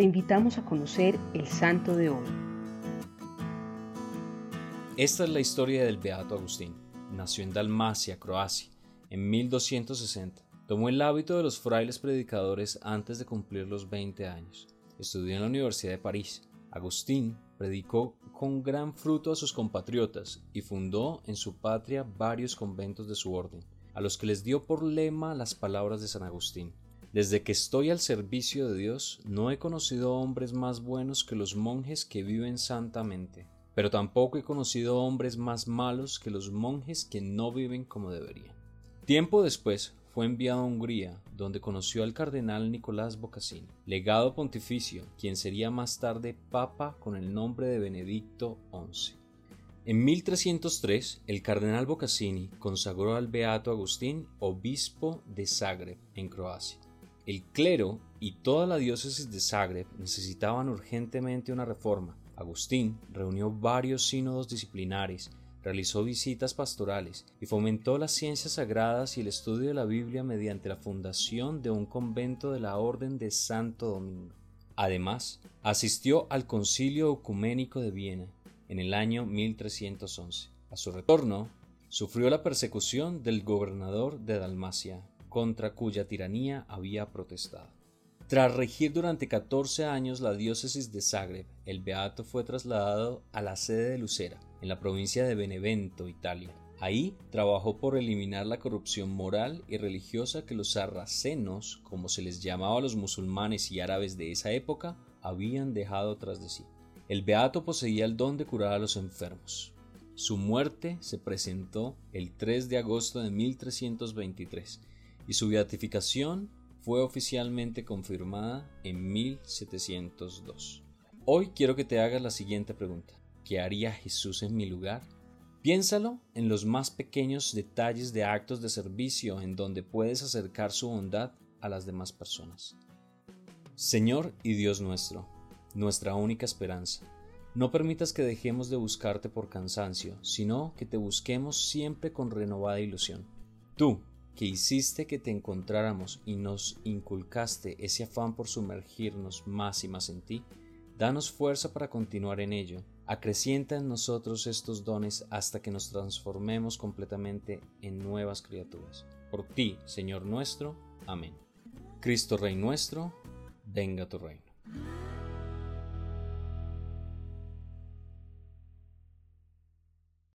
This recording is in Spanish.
te invitamos a conocer el santo de hoy. Esta es la historia del Beato Agustín. Nació en Dalmacia, Croacia, en 1260. Tomó el hábito de los frailes predicadores antes de cumplir los 20 años. Estudió en la Universidad de París. Agustín predicó con gran fruto a sus compatriotas y fundó en su patria varios conventos de su orden, a los que les dio por lema las palabras de San Agustín. Desde que estoy al servicio de Dios, no he conocido hombres más buenos que los monjes que viven santamente, pero tampoco he conocido hombres más malos que los monjes que no viven como deberían. Tiempo después fue enviado a Hungría, donde conoció al cardenal Nicolás Bocassini, legado pontificio, quien sería más tarde papa con el nombre de Benedicto XI. En 1303, el cardenal Bocassini consagró al beato Agustín obispo de Zagreb, en Croacia. El clero y toda la diócesis de Zagreb necesitaban urgentemente una reforma. Agustín reunió varios sínodos disciplinares, realizó visitas pastorales y fomentó las ciencias sagradas y el estudio de la Biblia mediante la fundación de un convento de la Orden de Santo Domingo. Además, asistió al Concilio Ecuménico de Viena en el año 1311. A su retorno, sufrió la persecución del gobernador de Dalmacia, contra cuya tiranía había protestado. Tras regir durante 14 años la diócesis de Zagreb, el beato fue trasladado a la sede de Lucera, en la provincia de Benevento, Italia. Ahí trabajó por eliminar la corrupción moral y religiosa que los sarracenos, como se les llamaba a los musulmanes y árabes de esa época, habían dejado tras de sí. El beato poseía el don de curar a los enfermos. Su muerte se presentó el 3 de agosto de 1323 y su beatificación fue oficialmente confirmada en 1702. Hoy quiero que te hagas la siguiente pregunta. ¿Qué haría Jesús en mi lugar? Piénsalo en los más pequeños detalles de actos de servicio en donde puedes acercar su bondad a las demás personas. Señor y Dios nuestro, nuestra única esperanza, no permitas que dejemos de buscarte por cansancio, sino que te busquemos siempre con renovada ilusión. Tú, que hiciste que te encontráramos y nos inculcaste ese afán por sumergirnos más y más en ti, danos fuerza para continuar en ello. Acrecienta en nosotros estos dones hasta que nos transformemos completamente en nuevas criaturas. Por ti, Señor nuestro. Amén. Cristo Rey nuestro, venga tu reino.